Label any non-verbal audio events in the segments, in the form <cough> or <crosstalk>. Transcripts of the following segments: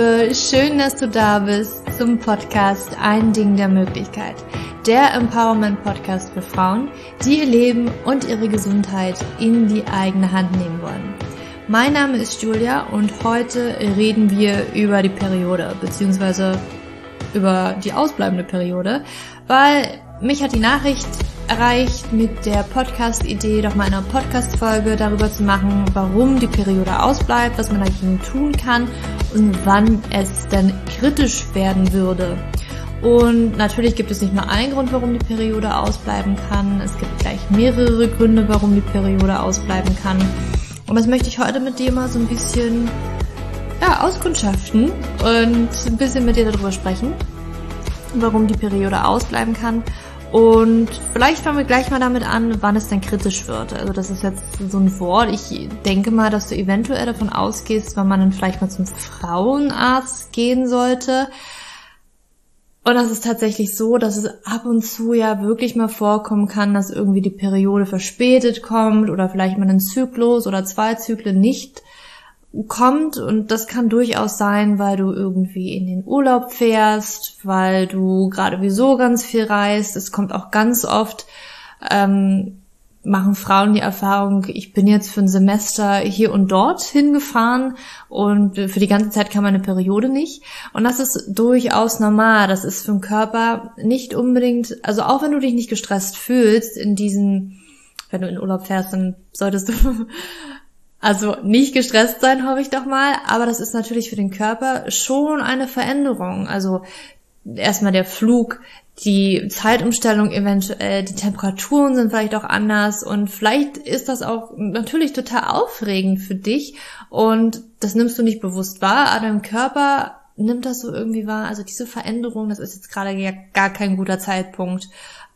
Liebe, schön, dass du da bist zum Podcast Ein Ding der Möglichkeit. Der Empowerment Podcast für Frauen, die ihr Leben und ihre Gesundheit in die eigene Hand nehmen wollen. Mein Name ist Julia und heute reden wir über die Periode, beziehungsweise über die ausbleibende Periode, weil mich hat die Nachricht erreicht mit der Podcast-Idee, doch mal eine Podcast-Folge darüber zu machen, warum die Periode ausbleibt, was man dagegen tun kann und wann es dann kritisch werden würde. Und natürlich gibt es nicht nur einen Grund, warum die Periode ausbleiben kann. Es gibt gleich mehrere Gründe, warum die Periode ausbleiben kann. Und das möchte ich heute mit dir mal so ein bisschen ja, auskundschaften und ein bisschen mit dir darüber sprechen, warum die Periode ausbleiben kann und vielleicht fangen wir gleich mal damit an, wann es denn kritisch wird. Also das ist jetzt so ein Wort. Ich denke mal, dass du eventuell davon ausgehst, wenn man dann vielleicht mal zum Frauenarzt gehen sollte. Und das ist tatsächlich so, dass es ab und zu ja wirklich mal vorkommen kann, dass irgendwie die Periode verspätet kommt oder vielleicht mal ein Zyklus oder zwei Zyklen nicht kommt und das kann durchaus sein, weil du irgendwie in den Urlaub fährst, weil du gerade wieso ganz viel reist. Es kommt auch ganz oft, ähm, machen Frauen die Erfahrung, ich bin jetzt für ein Semester hier und dort hingefahren und für die ganze Zeit kam meine Periode nicht. Und das ist durchaus normal. Das ist für den Körper nicht unbedingt, also auch wenn du dich nicht gestresst fühlst in diesen, wenn du in Urlaub fährst, dann solltest du also nicht gestresst sein, hoffe ich doch mal, aber das ist natürlich für den Körper schon eine Veränderung. Also erstmal der Flug, die Zeitumstellung eventuell, die Temperaturen sind vielleicht auch anders und vielleicht ist das auch natürlich total aufregend für dich und das nimmst du nicht bewusst wahr, aber dein Körper nimmt das so irgendwie wahr. Also diese Veränderung, das ist jetzt gerade ja gar kein guter Zeitpunkt,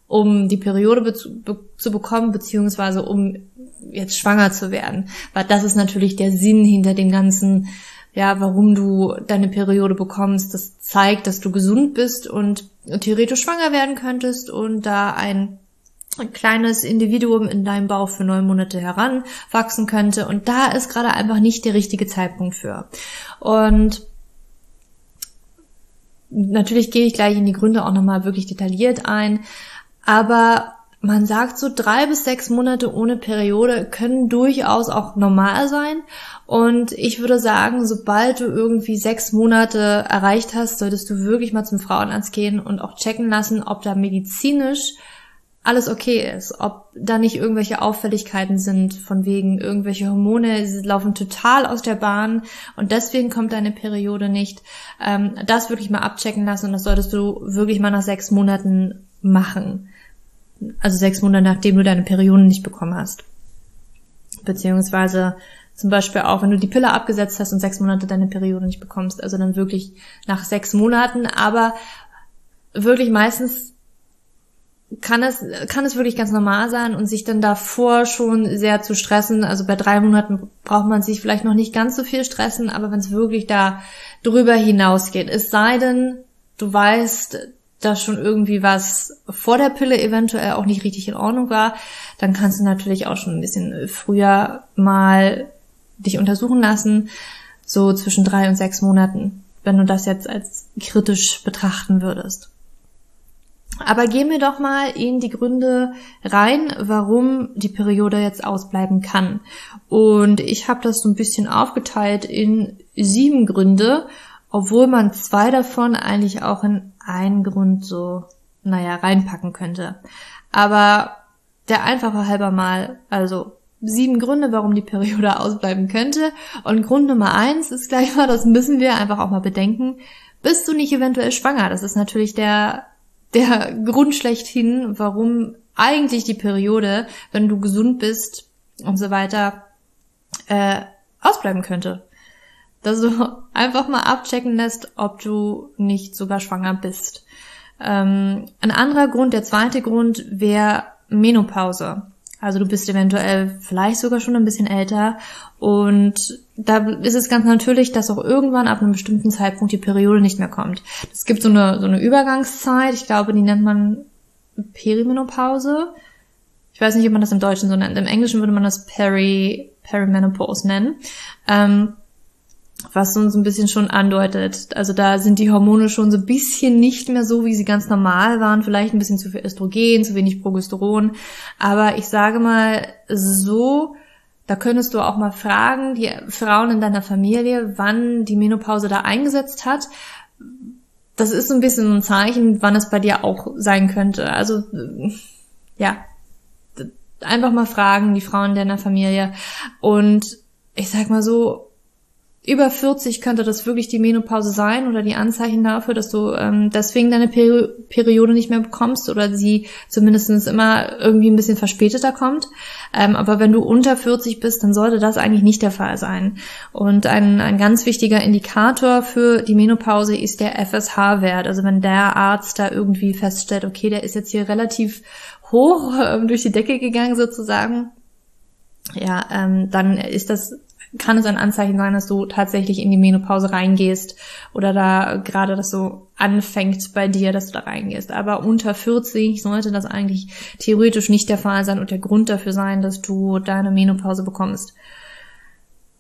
um die Periode zu bekommen, beziehungsweise um jetzt schwanger zu werden. Weil das ist natürlich der Sinn hinter dem ganzen, ja, warum du deine Periode bekommst. Das zeigt, dass du gesund bist und theoretisch schwanger werden könntest und da ein ein kleines Individuum in deinem Bauch für neun Monate heranwachsen könnte. Und da ist gerade einfach nicht der richtige Zeitpunkt für. Und natürlich gehe ich gleich in die Gründe auch nochmal wirklich detailliert ein. Aber man sagt so drei bis sechs Monate ohne Periode können durchaus auch normal sein. Und ich würde sagen, sobald du irgendwie sechs Monate erreicht hast, solltest du wirklich mal zum Frauenarzt gehen und auch checken lassen, ob da medizinisch alles okay ist, ob da nicht irgendwelche Auffälligkeiten sind, von wegen irgendwelche Hormone laufen total aus der Bahn und deswegen kommt deine Periode nicht. Ähm, das wirklich mal abchecken lassen und das solltest du wirklich mal nach sechs Monaten machen also sechs Monate nachdem du deine Perioden nicht bekommen hast. Beziehungsweise zum Beispiel auch, wenn du die Pille abgesetzt hast und sechs Monate deine Periode nicht bekommst, also dann wirklich nach sechs Monaten, aber wirklich meistens kann es, kann es wirklich ganz normal sein und sich dann davor schon sehr zu stressen. Also bei drei Monaten braucht man sich vielleicht noch nicht ganz so viel stressen, aber wenn es wirklich da drüber hinausgeht, es sei denn, du weißt, da schon irgendwie was vor der Pille eventuell auch nicht richtig in Ordnung war, dann kannst du natürlich auch schon ein bisschen früher mal dich untersuchen lassen, so zwischen drei und sechs Monaten, wenn du das jetzt als kritisch betrachten würdest. Aber gehen wir doch mal in die Gründe rein, warum die Periode jetzt ausbleiben kann. Und ich habe das so ein bisschen aufgeteilt in sieben Gründe, obwohl man zwei davon eigentlich auch in einen Grund so, naja, reinpacken könnte. Aber der einfache halber mal, also sieben Gründe, warum die Periode <laughs> ausbleiben könnte. Und Grund Nummer eins ist gleich mal, das müssen wir einfach auch mal bedenken. Bist du nicht eventuell schwanger? Das ist natürlich der, der Grund schlechthin, warum eigentlich die Periode, wenn du gesund bist und so weiter, äh, ausbleiben könnte dass du <laughs> einfach mal abchecken lässt, ob du nicht sogar schwanger bist. Ähm, ein anderer Grund, der zweite Grund wäre Menopause. Also du bist eventuell vielleicht sogar schon ein bisschen älter und da ist es ganz natürlich, dass auch irgendwann ab einem bestimmten Zeitpunkt die Periode nicht mehr kommt. Es gibt so eine, so eine Übergangszeit, ich glaube, die nennt man Perimenopause. Ich weiß nicht, ob man das im Deutschen so nennt. Im Englischen würde man das Peri, Perimenopause nennen. Ähm, was uns ein bisschen schon andeutet. Also da sind die Hormone schon so ein bisschen nicht mehr so, wie sie ganz normal waren. Vielleicht ein bisschen zu viel Östrogen, zu wenig Progesteron. Aber ich sage mal so, da könntest du auch mal fragen, die Frauen in deiner Familie, wann die Menopause da eingesetzt hat. Das ist so ein bisschen ein Zeichen, wann es bei dir auch sein könnte. Also, ja, einfach mal fragen, die Frauen deiner Familie. Und ich sag mal so, über 40 könnte das wirklich die Menopause sein oder die Anzeichen dafür, dass du ähm, deswegen deine Peri Periode nicht mehr bekommst oder sie zumindest immer irgendwie ein bisschen verspäteter kommt. Ähm, aber wenn du unter 40 bist, dann sollte das eigentlich nicht der Fall sein. Und ein, ein ganz wichtiger Indikator für die Menopause ist der FSH-Wert. Also wenn der Arzt da irgendwie feststellt, okay, der ist jetzt hier relativ hoch äh, durch die Decke gegangen sozusagen, ja, ähm, dann ist das kann es ein Anzeichen sein, dass du tatsächlich in die Menopause reingehst oder da gerade das so anfängt bei dir, dass du da reingehst. Aber unter 40 sollte das eigentlich theoretisch nicht der Fall sein und der Grund dafür sein, dass du deine Menopause bekommst.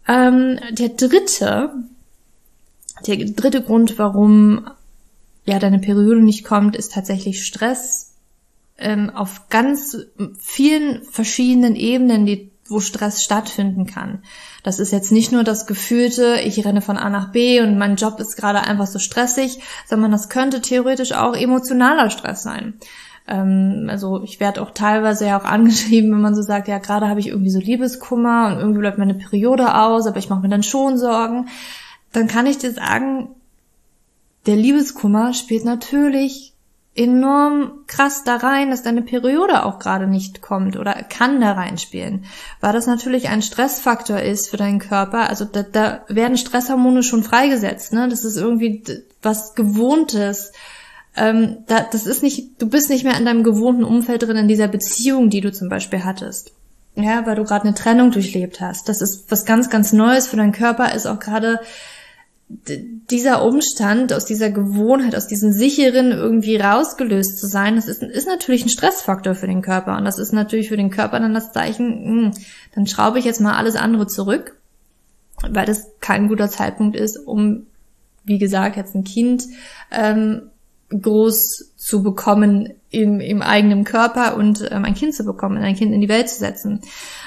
Ähm, der dritte, der dritte Grund, warum ja deine Periode nicht kommt, ist tatsächlich Stress ähm, auf ganz vielen verschiedenen Ebenen, die wo Stress stattfinden kann. Das ist jetzt nicht nur das gefühlte, ich renne von A nach B und mein Job ist gerade einfach so stressig, sondern das könnte theoretisch auch emotionaler Stress sein. Ähm, also ich werde auch teilweise ja auch <laughs> angeschrieben, wenn man so sagt, ja gerade habe ich irgendwie so Liebeskummer und irgendwie bleibt meine Periode aus, aber ich mache mir dann schon Sorgen. Dann kann ich dir sagen, der Liebeskummer spielt natürlich enorm krass da rein, dass deine Periode auch gerade nicht kommt oder kann da reinspielen, weil das natürlich ein Stressfaktor ist für deinen Körper. Also da, da werden Stresshormone schon freigesetzt, ne? Das ist irgendwie was Gewohntes. Ähm, da, das ist nicht, du bist nicht mehr in deinem gewohnten Umfeld drin in dieser Beziehung, die du zum Beispiel hattest. Ja, weil du gerade eine Trennung durchlebt hast. Das ist was ganz, ganz Neues für deinen Körper, ist auch gerade dieser Umstand, aus dieser Gewohnheit, aus diesem sicheren irgendwie rausgelöst zu sein, das ist, ist natürlich ein Stressfaktor für den Körper. Und das ist natürlich für den Körper dann das Zeichen, mh, hm, dann schraube ich jetzt mal alles andere zurück, weil das kein guter Zeitpunkt ist, um, wie gesagt, jetzt ein Kind ähm, groß zu bekommen im, im eigenen Körper und ähm, ein Kind zu bekommen, ein Kind in die Welt zu setzen.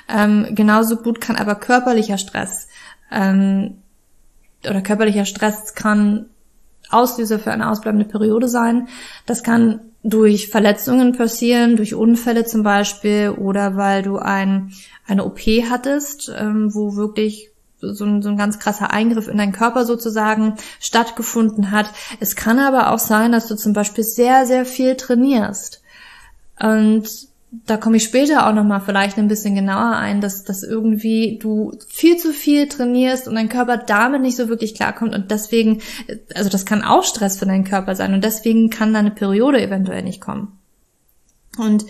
Ähm, genauso gut kann aber körperlicher Stress ähm, oder körperlicher Stress kann Auslöser für eine ausbleibende Periode sein. Das kann durch Verletzungen passieren, durch Unfälle zum Beispiel oder weil du ein, eine OP hattest, ähm, wo wirklich so ein, so ein ganz krasser Eingriff in deinen Körper sozusagen stattgefunden hat. Es kann aber auch sein, dass du zum Beispiel sehr, sehr viel trainierst. Und da komme ich später auch nochmal vielleicht ein bisschen genauer ein, dass, dass irgendwie du viel zu viel trainierst und dein Körper damit nicht so wirklich klarkommt und deswegen, also das kann auch Stress für deinen Körper sein und deswegen kann deine Periode eventuell nicht kommen. Und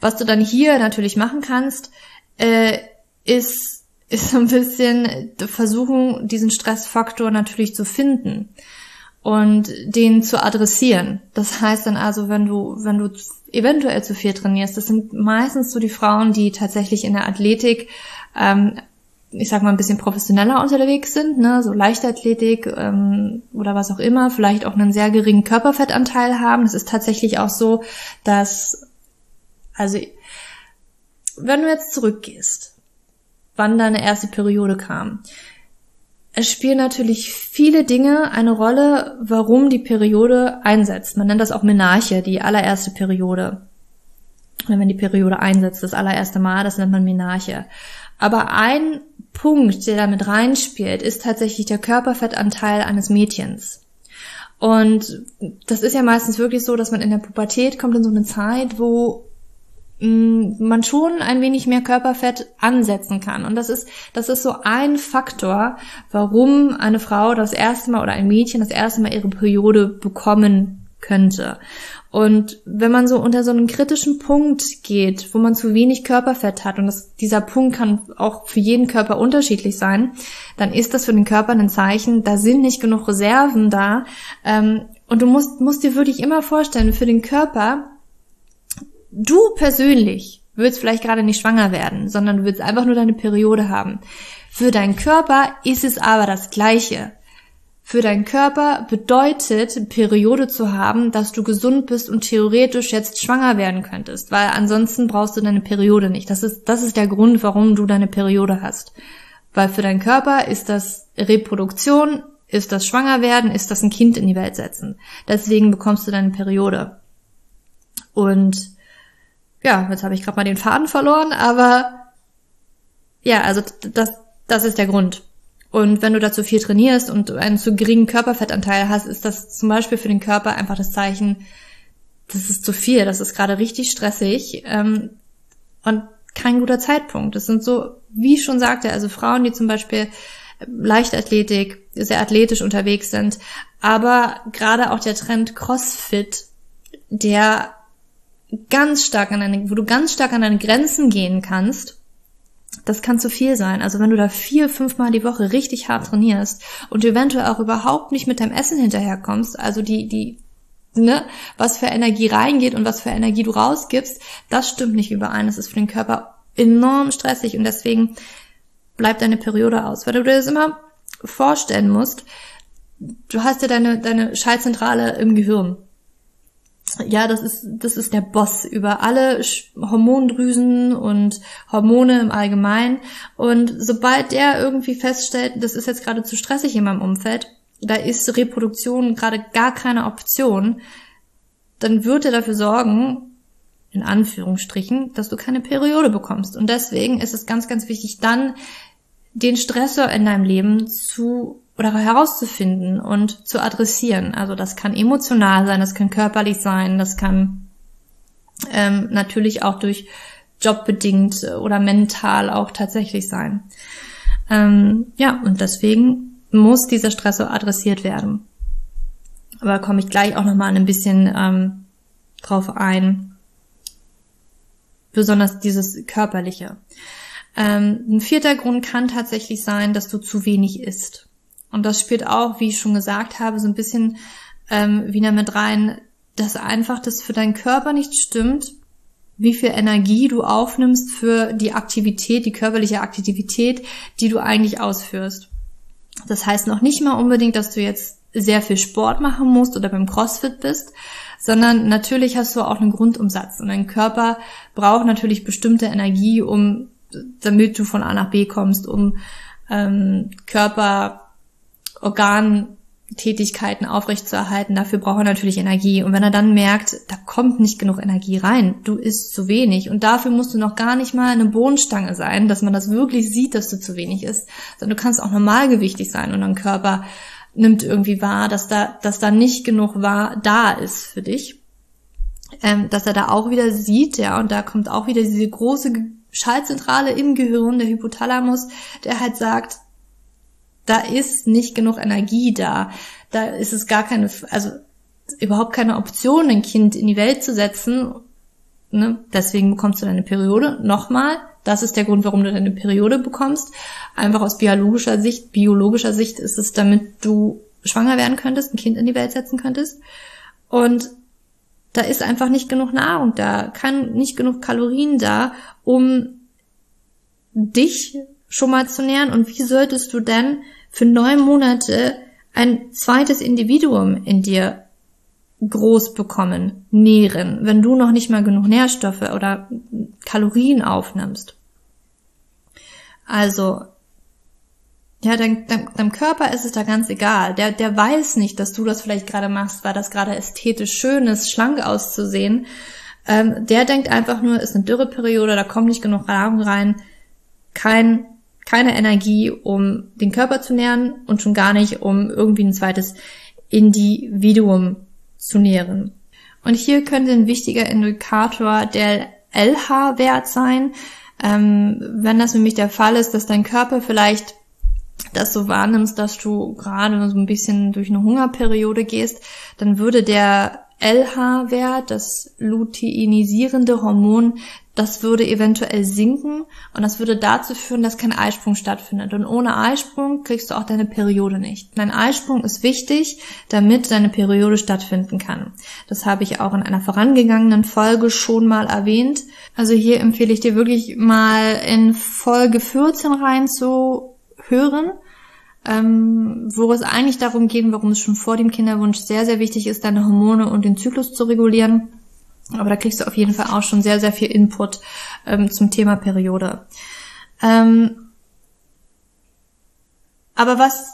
was du dann hier natürlich machen kannst, äh, ist, ist so ein bisschen versuchen, diesen Stressfaktor natürlich zu finden und den zu adressieren. Das heißt dann also, wenn du, wenn du eventuell zu viel trainierst, das sind meistens so die Frauen, die tatsächlich in der Athletik, ähm, ich sag mal, ein bisschen professioneller unterwegs sind, ne, so Leichtathletik ähm, oder was auch immer, vielleicht auch einen sehr geringen Körperfettanteil haben. Es ist tatsächlich auch so, dass, also, wenn du jetzt zurückgehst, wann deine erste Periode kam, es spielen natürlich viele Dinge eine Rolle, warum die Periode einsetzt. Man nennt das auch Menarche, die allererste Periode. Oder wenn die Periode einsetzt, das allererste Mal, das nennt man Menarche. Aber ein Punkt, der damit reinspielt, ist tatsächlich der Körperfettanteil eines Mädchens. Und das ist ja meistens wirklich so, dass man in der Pubertät kommt in so eine Zeit, wo man schon ein wenig mehr Körperfett ansetzen kann. Und das ist, das ist so ein Faktor, warum eine Frau das erste Mal oder ein Mädchen das erste Mal ihre Periode bekommen könnte. Und wenn man so unter so einen kritischen Punkt geht, wo man zu wenig Körperfett hat, und das, dieser Punkt kann auch für jeden Körper unterschiedlich sein, dann ist das für den Körper ein Zeichen, da sind nicht genug Reserven da. Ähm, und du musst, musst dir wirklich immer vorstellen, für den Körper du persönlich willst vielleicht gerade nicht schwanger werden, sondern du willst einfach nur deine Periode haben. Für deinen Körper ist es aber das Gleiche. für deinen Körper bedeutet, Periode zu haben, dass du gesund bist und theoretisch jetzt schwanger werden könntest, weil ansonsten brauchst du deine Periode nicht. Das ist, das ist der Grund, warum du deine Periode hast. Weil für deinen Körper ist das Reproduktion, ist das Schwangerwerden, ist das ein Kind in die Welt setzen. Deswegen bekommst du deine Periode. Und ja, jetzt habe ich gerade mal den Faden verloren, aber ja, also das, das ist der Grund. Und wenn du dazu viel trainierst und einen zu geringen Körperfettanteil hast, ist das zum Beispiel für den Körper einfach das Zeichen, das ist zu viel, das ist gerade richtig stressig ähm, und kein guter Zeitpunkt. Das sind so, wie ich schon sagte, also Frauen, die zum Beispiel Leichtathletik, sehr athletisch unterwegs sind, aber gerade auch der Trend CrossFit, der ganz stark an deine, wo du ganz stark an deine Grenzen gehen kannst das kann zu viel sein. Also wenn du da vier, fünfmal die Woche richtig hart trainierst und eventuell auch überhaupt nicht mit deinem Essen hinterherkommst, also die, die, ne, was für Energie reingeht und was für Energie du rausgibst, das stimmt nicht überein. Das ist für den Körper enorm stressig und deswegen bleibt deine Periode aus. Weil du dir das immer vorstellen musst, du hast ja deine, deine Schaltzentrale im Gehirn ja, das ist, das ist der Boss über alle Hormondrüsen und Hormone im Allgemeinen. Und sobald der irgendwie feststellt, das ist jetzt gerade zu stressig in meinem Umfeld, da ist Reproduktion gerade gar keine Option, dann wird er dafür sorgen, in Anführungsstrichen, dass du keine Periode bekommst. Und deswegen ist es ganz, ganz wichtig, dann den Stressor in deinem Leben zu oder herauszufinden und zu adressieren. Also das kann emotional sein, das kann körperlich sein, das kann ähm, natürlich auch durch jobbedingt oder mental auch tatsächlich sein. Ähm, ja, und deswegen muss dieser Stressor adressiert werden. Aber komme ich gleich auch nochmal ein bisschen ähm, drauf ein. Besonders dieses körperliche. Ähm, ein vierter Grund kann tatsächlich sein, dass du zu wenig isst. Und das spielt auch, wie ich schon gesagt habe, so ein bisschen ähm, wieder mit rein, dass einfach das für deinen Körper nicht stimmt, wie viel Energie du aufnimmst für die Aktivität, die körperliche Aktivität, die du eigentlich ausführst. Das heißt noch nicht mal unbedingt, dass du jetzt sehr viel Sport machen musst oder beim CrossFit bist, sondern natürlich hast du auch einen Grundumsatz und dein Körper braucht natürlich bestimmte Energie, um damit du von A nach B kommst, um ähm, Körper Organtätigkeiten aufrechtzuerhalten, dafür braucht er natürlich Energie. Und wenn er dann merkt, da kommt nicht genug Energie rein, du isst zu wenig und dafür musst du noch gar nicht mal eine Bohnenstange sein, dass man das wirklich sieht, dass du zu wenig isst, sondern du kannst auch normalgewichtig sein und dein Körper nimmt irgendwie wahr, dass da, dass da nicht genug wahr da ist für dich. Ähm, dass er da auch wieder sieht, ja, und da kommt auch wieder diese große Schaltzentrale im Gehirn, der Hypothalamus, der halt sagt, da ist nicht genug Energie da. Da ist es gar keine, also überhaupt keine Option, ein Kind in die Welt zu setzen. Ne? Deswegen bekommst du deine Periode. Nochmal, das ist der Grund, warum du deine Periode bekommst. Einfach aus biologischer Sicht, biologischer Sicht ist es, damit du schwanger werden könntest, ein Kind in die Welt setzen könntest. Und da ist einfach nicht genug Nahrung da, kann nicht genug Kalorien da, um dich schon mal zu nähern und wie solltest du denn für neun Monate ein zweites Individuum in dir groß bekommen, nähren, wenn du noch nicht mal genug Nährstoffe oder Kalorien aufnimmst. Also, ja, dein, dein, deinem Körper ist es da ganz egal. Der, der weiß nicht, dass du das vielleicht gerade machst, weil das gerade ästhetisch schön ist, schlank auszusehen. Ähm, der denkt einfach nur, ist eine Dürreperiode, da kommt nicht genug Nahrung rein. Kein keine Energie, um den Körper zu nähren und schon gar nicht, um irgendwie ein zweites Individuum zu nähren. Und hier könnte ein wichtiger Indikator der LH-Wert sein. Ähm, wenn das nämlich der Fall ist, dass dein Körper vielleicht das so wahrnimmst, dass du gerade so ein bisschen durch eine Hungerperiode gehst, dann würde der LH-Wert, das luteinisierende Hormon, das würde eventuell sinken und das würde dazu führen, dass kein Eisprung stattfindet. Und ohne Eisprung kriegst du auch deine Periode nicht. Dein Eisprung ist wichtig, damit deine Periode stattfinden kann. Das habe ich auch in einer vorangegangenen Folge schon mal erwähnt. Also hier empfehle ich dir wirklich mal in Folge 14 reinzuhören. ähm, wo es eigentlich darum geht, warum es schon vor dem Kinderwunsch sehr, sehr wichtig ist, deine Hormone und den Zyklus zu regulieren. Aber da kriegst du auf jeden Fall auch schon sehr, sehr viel Input ähm, zum Thema Periode. Ähm, aber was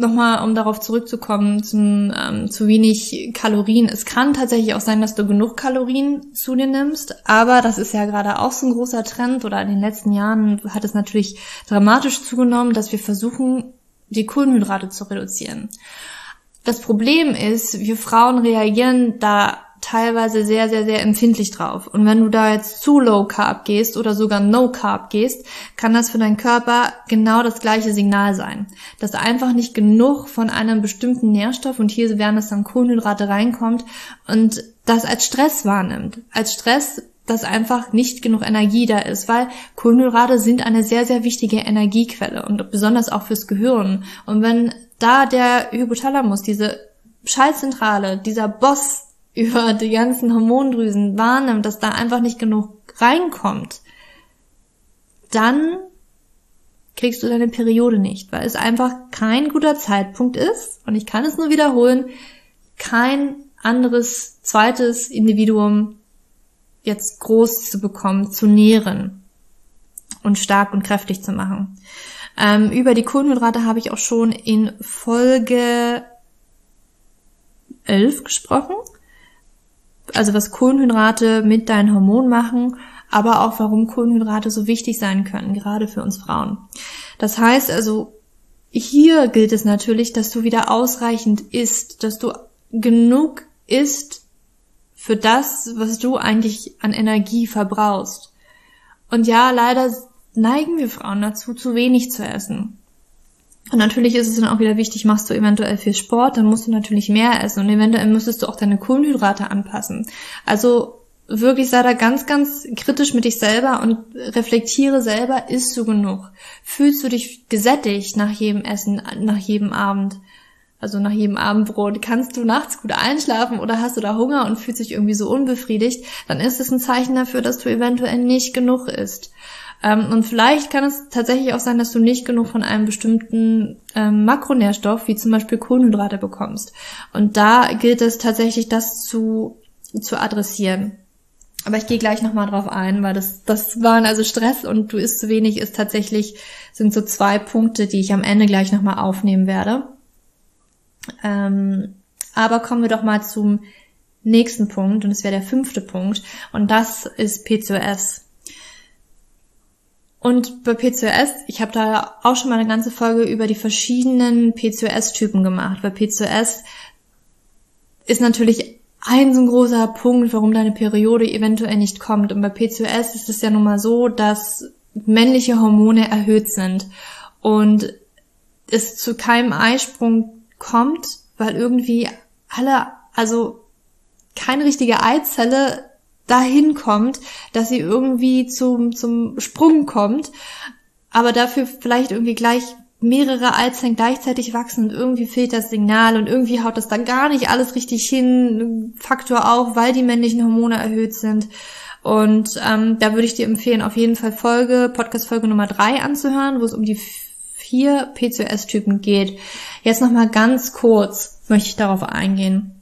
nochmal, um darauf zurückzukommen, zum, ähm, zu wenig Kalorien. Es kann tatsächlich auch sein, dass du genug Kalorien zu dir nimmst, aber das ist ja gerade auch so ein großer Trend oder in den letzten Jahren hat es natürlich dramatisch zugenommen, dass wir versuchen, die Kohlenhydrate zu reduzieren. Das Problem ist, wir Frauen reagieren da teilweise sehr, sehr, sehr empfindlich drauf. Und wenn du da jetzt zu Low Carb gehst oder sogar No Carb gehst, kann das für deinen Körper genau das gleiche Signal sein. Dass einfach nicht genug von einem bestimmten Nährstoff und hier wären es dann Kohlenhydrate reinkommt und das als Stress wahrnimmt. Als Stress, dass einfach nicht genug Energie da ist, weil Kohlenhydrate sind eine sehr, sehr wichtige Energiequelle und besonders auch fürs Gehirn. Und wenn da der Hypothalamus, diese Schaltzentrale, dieser Boss über die ganzen Hormondrüsen wahrnimmt, dass da einfach nicht genug reinkommt, dann kriegst du deine Periode nicht, weil es einfach kein guter Zeitpunkt ist, und ich kann es nur wiederholen, kein anderes zweites Individuum jetzt groß zu bekommen, zu nähren und stark und kräftig zu machen. Ähm, über die Kohlenhydrate habe ich auch schon in Folge 11 gesprochen also was Kohlenhydrate mit deinen Hormonen machen, aber auch warum Kohlenhydrate so wichtig sein können, gerade für uns Frauen. Das heißt also, hier gilt es natürlich, dass du wieder ausreichend isst, dass du genug isst für das, was du eigentlich an Energie verbrauchst. Und ja, leider neigen wir Frauen dazu, zu wenig zu essen. Und natürlich ist es dann auch wieder wichtig, machst du eventuell viel Sport, dann musst du natürlich mehr essen und eventuell müsstest du auch deine Kohlenhydrate anpassen. Also wirklich sei da ganz, ganz kritisch mit dich selber und reflektiere selber, isst du genug? Fühlst du dich gesättigt nach jedem Essen, nach jedem Abend? Also nach jedem Abendbrot, kannst du nachts gut einschlafen oder hast du da Hunger und fühlst dich irgendwie so unbefriedigt, dann ist es ein Zeichen dafür, dass du eventuell nicht genug isst. Ähm, und vielleicht kann es tatsächlich auch sein, dass du nicht genug von einem bestimmten ähm, Makronährstoff, wie zum Beispiel Kohlenhydrate, bekommst. Und da gilt es tatsächlich, das zu, zu adressieren. Aber ich gehe gleich nochmal drauf ein, weil das, das waren also Stress und du isst zu wenig ist tatsächlich, sind so zwei Punkte, die ich am Ende gleich nochmal aufnehmen werde. Ähm, aber kommen wir doch mal zum nächsten Punkt und es wäre der fünfte Punkt und das ist PCOS. Und bei PCOS, ich habe da auch schon mal eine ganze Folge über die verschiedenen PCOS-Typen gemacht, weil PCOS ist natürlich ein so ein großer Punkt, warum deine Periode eventuell nicht kommt. Und bei PCOS ist es ja nun mal so, dass männliche Hormone erhöht sind und es zu keinem Eisprung kommt, weil irgendwie alle, also keine richtige Eizelle dahin kommt, dass sie irgendwie zum, zum Sprung kommt, aber dafür vielleicht irgendwie gleich mehrere Eizellen gleichzeitig wachsen und irgendwie fehlt das Signal und irgendwie haut das dann gar nicht alles richtig hin, Faktor auch, weil die männlichen Hormone erhöht sind. Und ähm, da würde ich dir empfehlen, auf jeden Fall Folge, Podcast-Folge Nummer drei anzuhören, wo es um die vier PCOS-Typen geht. Jetzt nochmal ganz kurz möchte ich darauf eingehen.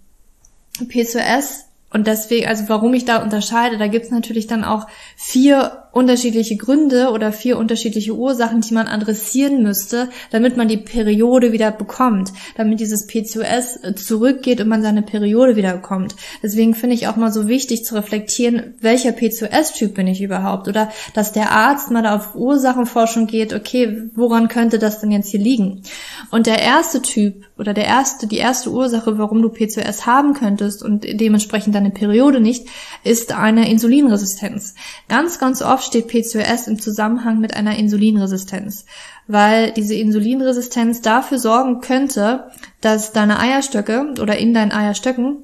PCOS und deswegen, also warum ich da unterscheide, da gibt's natürlich dann auch vier unterschiedliche Gründe oder vier unterschiedliche Ursachen, die man adressieren müsste, damit man die Periode wieder bekommt, damit dieses PCOS zurückgeht und man seine Periode wieder bekommt. Deswegen finde ich auch mal so wichtig zu reflektieren, welcher PCOS-Typ bin ich überhaupt oder dass der Arzt mal auf Ursachenforschung geht, okay, woran könnte das denn jetzt hier liegen? Und der erste Typ oder der erste, die erste Ursache, warum du PCOS haben könntest und dementsprechend deine Periode nicht, ist eine Insulinresistenz. Ganz, ganz oft steht PCOS im Zusammenhang mit einer Insulinresistenz, weil diese Insulinresistenz dafür sorgen könnte, dass deine Eierstöcke oder in deinen Eierstöcken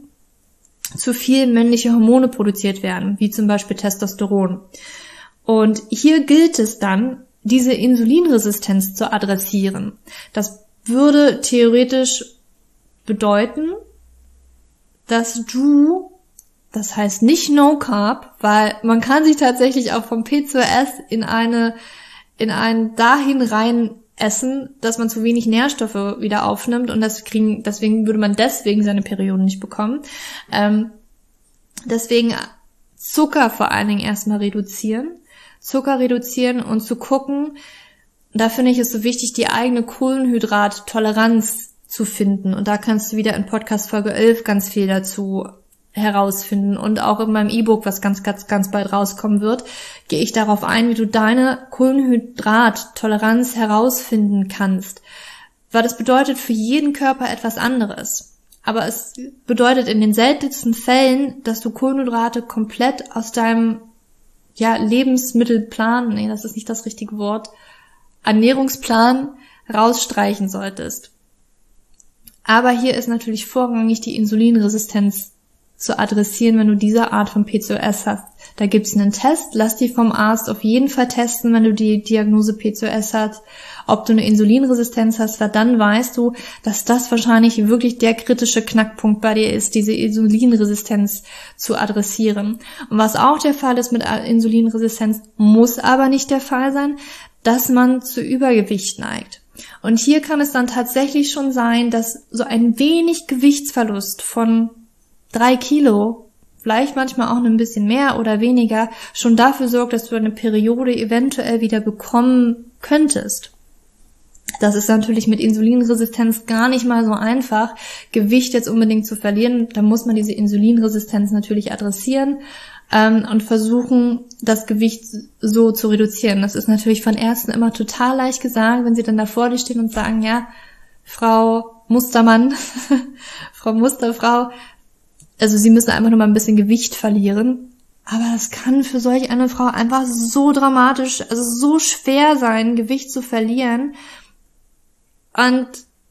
zu viel männliche Hormone produziert werden, wie zum Beispiel Testosteron. Und hier gilt es dann, diese Insulinresistenz zu adressieren. Das würde theoretisch bedeuten, dass du das heißt nicht No Carb, weil man kann sich tatsächlich auch vom PCOS in eine in einen dahin rein essen, dass man zu wenig Nährstoffe wieder aufnimmt und das kriegen, deswegen würde man deswegen seine Perioden nicht bekommen. Ähm, deswegen Zucker vor allen Dingen erstmal reduzieren. Zucker reduzieren und zu gucken, da finde ich es so wichtig, die eigene Kohlenhydrattoleranz zu finden. Und da kannst du wieder in Podcast Folge 11 ganz viel dazu herausfinden. Und auch in meinem E-Book, was ganz, ganz, ganz bald rauskommen wird, gehe ich darauf ein, wie du deine Kohlenhydrattoleranz herausfinden kannst. Weil das bedeutet für jeden Körper etwas anderes. Aber es bedeutet in den seltensten Fällen, dass du Kohlenhydrate komplett aus deinem ja, Lebensmittelplan, nee, das ist nicht das richtige Wort, Ernährungsplan rausstreichen solltest. Aber hier ist natürlich vorrangig die Insulinresistenz zu adressieren, wenn du diese Art von PCOS hast. Da gibt's einen Test, lass die vom Arzt auf jeden Fall testen, wenn du die Diagnose PCOS hast, ob du eine Insulinresistenz hast, weil dann weißt du, dass das wahrscheinlich wirklich der kritische Knackpunkt bei dir ist, diese Insulinresistenz zu adressieren. Und was auch der Fall ist mit Insulinresistenz, muss aber nicht der Fall sein, dass man zu Übergewicht neigt. Und hier kann es dann tatsächlich schon sein, dass so ein wenig Gewichtsverlust von drei Kilo, vielleicht manchmal auch ein bisschen mehr oder weniger, schon dafür sorgt, dass du eine Periode eventuell wieder bekommen könntest. Das ist natürlich mit Insulinresistenz gar nicht mal so einfach, Gewicht jetzt unbedingt zu verlieren. Da muss man diese Insulinresistenz natürlich adressieren ähm, und versuchen, das Gewicht so zu reduzieren. Das ist natürlich von Ärzten immer total leicht gesagt, wenn sie dann da vor dir stehen und sagen, ja, Frau Mustermann, <laughs> Frau Musterfrau, also sie müssen einfach nur mal ein bisschen Gewicht verlieren. Aber das kann für solch eine Frau einfach so dramatisch, also so schwer sein, Gewicht zu verlieren. Und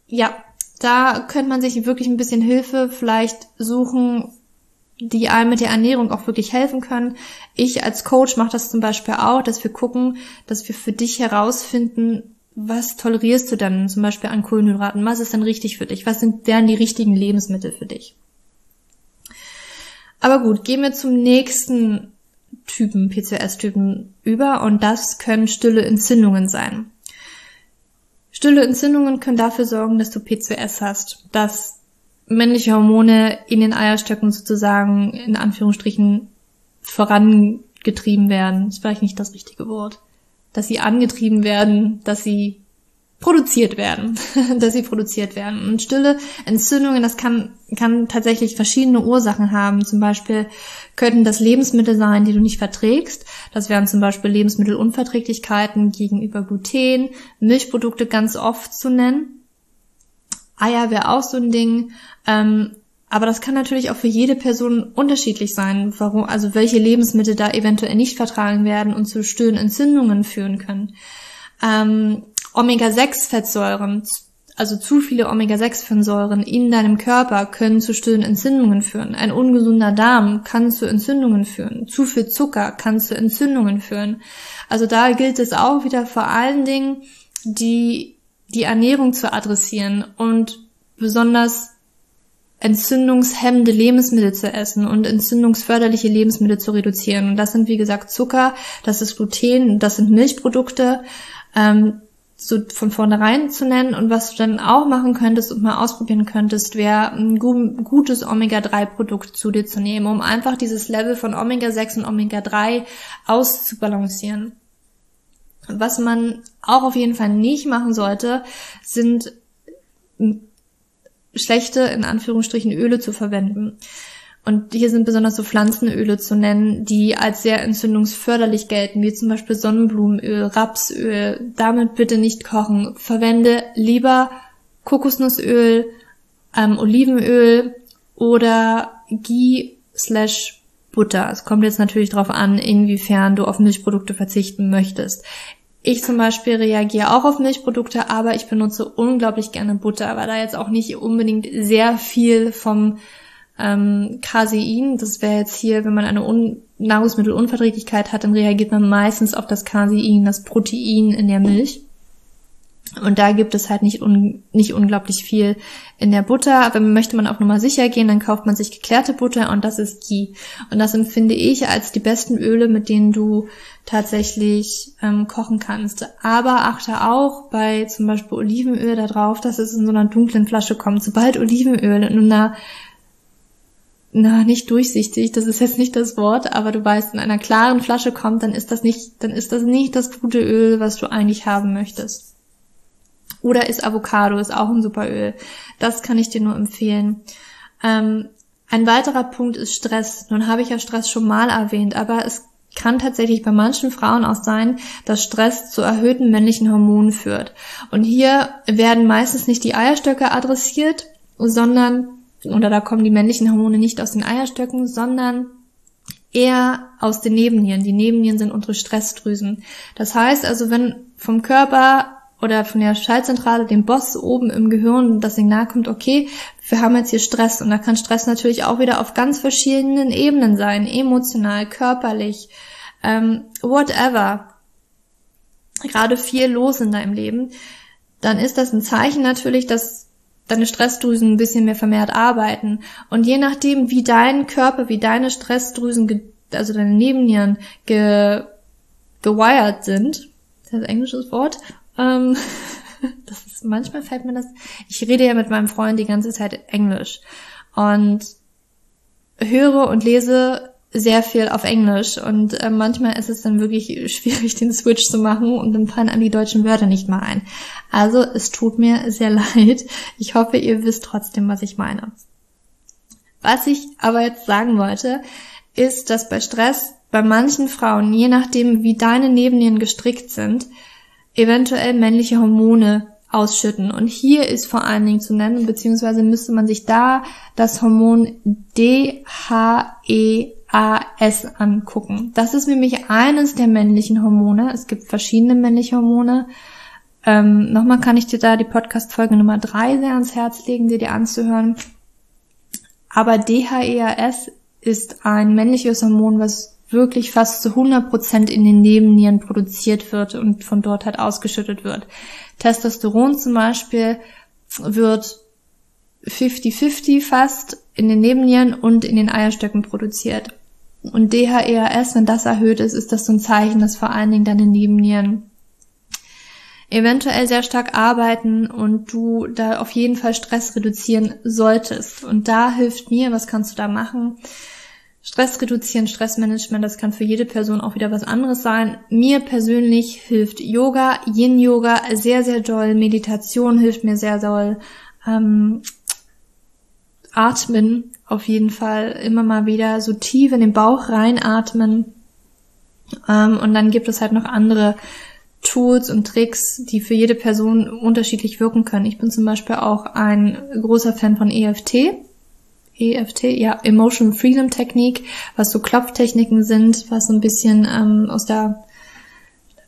ja, da könnte man sich wirklich ein bisschen Hilfe vielleicht suchen, die einem mit der Ernährung auch wirklich helfen können. Ich als Coach mache das zum Beispiel auch, dass wir gucken, dass wir für dich herausfinden, was tolerierst du denn zum Beispiel an Kohlenhydraten? Was ist denn richtig für dich? Was sind wären die richtigen Lebensmittel für dich? Aber gut, gehen wir zum nächsten Typen, PCOS-Typen über und das können stille Entzündungen sein. Stille Entzündungen können dafür sorgen, dass du PCOS hast, dass männliche Hormone in den Eierstöcken sozusagen in Anführungsstrichen vorangetrieben werden. Ist vielleicht nicht das richtige Wort. Dass sie angetrieben werden, dass sie produziert werden, <laughs> dass sie produziert werden. Und stille Entzündungen, das kann, kann tatsächlich verschiedene Ursachen haben. Zum Beispiel könnten das Lebensmittel sein, die du nicht verträgst. Das wären zum Beispiel Lebensmittelunverträglichkeiten gegenüber Gluten, Milchprodukte ganz oft zu nennen. Eier wäre auch so ein Ding. Ähm, aber das kann natürlich auch für jede Person unterschiedlich sein, warum, also welche Lebensmittel da eventuell nicht vertragen werden und zu stillen Entzündungen führen können. Ähm, Omega-6-Fettsäuren, also zu viele Omega-6-Fettsäuren in deinem Körper können zu stillen Entzündungen führen. Ein ungesunder Darm kann zu Entzündungen führen. Zu viel Zucker kann zu Entzündungen führen. Also da gilt es auch wieder vor allen Dingen, die, die Ernährung zu adressieren und besonders entzündungshemmende Lebensmittel zu essen und entzündungsförderliche Lebensmittel zu reduzieren. Und das sind, wie gesagt, Zucker, das ist Gluten, das sind Milchprodukte. Ähm, so von vornherein zu nennen. Und was du dann auch machen könntest und mal ausprobieren könntest, wäre ein gutes Omega-3-Produkt zu dir zu nehmen, um einfach dieses Level von Omega-6 und Omega-3 auszubalancieren. Was man auch auf jeden Fall nicht machen sollte, sind schlechte, in Anführungsstrichen, Öle zu verwenden. Und hier sind besonders so Pflanzenöle zu nennen, die als sehr entzündungsförderlich gelten, wie zum Beispiel Sonnenblumenöl, Rapsöl. Damit bitte nicht kochen. Verwende lieber Kokosnussöl, ähm, Olivenöl oder Ghee slash Butter. Es kommt jetzt natürlich darauf an, inwiefern du auf Milchprodukte verzichten möchtest. Ich zum Beispiel reagiere auch auf Milchprodukte, aber ich benutze unglaublich gerne Butter, weil da jetzt auch nicht unbedingt sehr viel vom ähm, Casein, das wäre jetzt hier, wenn man eine Un Nahrungsmittelunverträglichkeit hat, dann reagiert man meistens auf das Casein, das Protein in der Milch. Und da gibt es halt nicht, un, nicht unglaublich viel in der Butter. Aber möchte man auch nochmal sicher gehen, dann kauft man sich geklärte Butter und das ist Ghee. Und das empfinde ich als die besten Öle, mit denen du tatsächlich ähm, kochen kannst. Aber achte auch bei zum Beispiel Olivenöl darauf, dass es in so einer dunklen Flasche kommt. Sobald Olivenöl in einer na, nicht durchsichtig, das ist jetzt nicht das Wort, aber du weißt, in einer klaren Flasche kommt, dann ist das nicht, dann ist das nicht das gute Öl, was du eigentlich haben möchtest. Oder ist Avocado, ist auch ein super Öl. Das kann ich dir nur empfehlen. Ähm, ein weiterer Punkt ist Stress. Nun habe ich ja Stress schon mal erwähnt, aber es kann tatsächlich bei manchen Frauen auch sein, dass Stress zu erhöhten männlichen Hormonen führt. Und hier werden meistens nicht die Eierstöcke adressiert, sondern, oder da kommen die männlichen Hormone nicht aus den Eierstöcken, sondern eher aus den Nebennieren. Die Nebennieren sind unsere Stressdrüsen. Das heißt also, wenn vom Körper oder von der Schaltzentrale, dem Boss oben im Gehirn das Signal kommt, okay, wir haben jetzt hier Stress und da kann Stress natürlich auch wieder auf ganz verschiedenen Ebenen sein, emotional, körperlich, ähm, whatever. Gerade viel los in deinem Leben, dann ist das ein Zeichen natürlich, dass deine Stressdrüsen ein bisschen mehr vermehrt arbeiten. Und je nachdem, wie dein Körper, wie deine Stressdrüsen, also deine Nebennieren ge gewired sind, das ist ein englisches Wort, ähm, <laughs> das ist, manchmal fällt mir das, ich rede ja mit meinem Freund die ganze Zeit Englisch und höre und lese sehr viel auf Englisch und äh, manchmal ist es dann wirklich <laughs> schwierig, den Switch zu machen und dann fallen an die deutschen Wörter nicht mal ein. Also es tut mir sehr <laughs> leid. Ich hoffe, ihr wisst trotzdem, was ich meine. Was ich aber jetzt sagen wollte, ist, dass bei Stress bei manchen Frauen, je nachdem, wie deine Nebennieren gestrickt sind, eventuell männliche Hormone ausschütten. Und hier ist vor allen Dingen zu nennen, beziehungsweise müsste man sich da das Hormon DHEAS angucken. Das ist nämlich eines der männlichen Hormone. Es gibt verschiedene männliche Hormone. Ähm, nochmal kann ich dir da die Podcast-Folge Nummer drei sehr ans Herz legen, dir die anzuhören. Aber DHEAS ist ein männliches Hormon, was wirklich fast zu 100 Prozent in den Nebennieren produziert wird und von dort halt ausgeschüttet wird. Testosteron zum Beispiel wird 50-50 fast in den Nebennieren und in den Eierstöcken produziert. Und DHEAS, wenn das erhöht ist, ist das so ein Zeichen, dass vor allen Dingen deine Nebennieren eventuell sehr stark arbeiten und du da auf jeden Fall Stress reduzieren solltest. Und da hilft mir, was kannst du da machen? Stress reduzieren, Stressmanagement, das kann für jede Person auch wieder was anderes sein. Mir persönlich hilft Yoga, Yin-Yoga sehr, sehr doll. Meditation hilft mir sehr doll. Ähm, atmen auf jeden Fall immer mal wieder so tief in den Bauch reinatmen. Ähm, und dann gibt es halt noch andere Tools und Tricks, die für jede Person unterschiedlich wirken können. Ich bin zum Beispiel auch ein großer Fan von EFT. EFT, ja, Emotion Freedom Technik, was so Klopftechniken sind, was so ein bisschen ähm, aus der,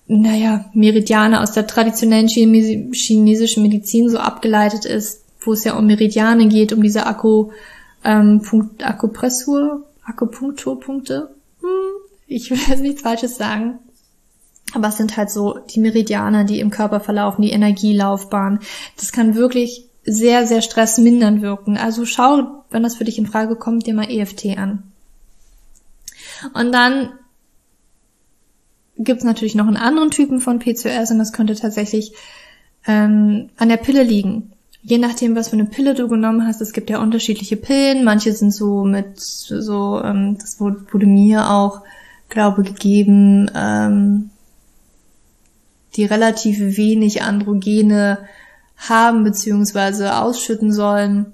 naja, Meridiane, aus der traditionellen chinesischen Medizin so abgeleitet ist, wo es ja um Meridiane geht, um diese Akku, ähm, Punkt, Akupressur, Akupunkturpunkte. Hm, ich will jetzt nichts Falsches sagen. Aber es sind halt so die Meridiane, die im Körper verlaufen, die Energielaufbahn. Das kann wirklich sehr, sehr stressmindernd wirken. Also schau, wenn das für dich in Frage kommt, dir mal EFT an. Und dann gibt es natürlich noch einen anderen Typen von PCOS und das könnte tatsächlich ähm, an der Pille liegen. Je nachdem, was für eine Pille du genommen hast, es gibt ja unterschiedliche Pillen. Manche sind so mit so, ähm, das wurde mir auch, glaube gegeben, ähm, die relativ wenig Androgene haben beziehungsweise ausschütten sollen.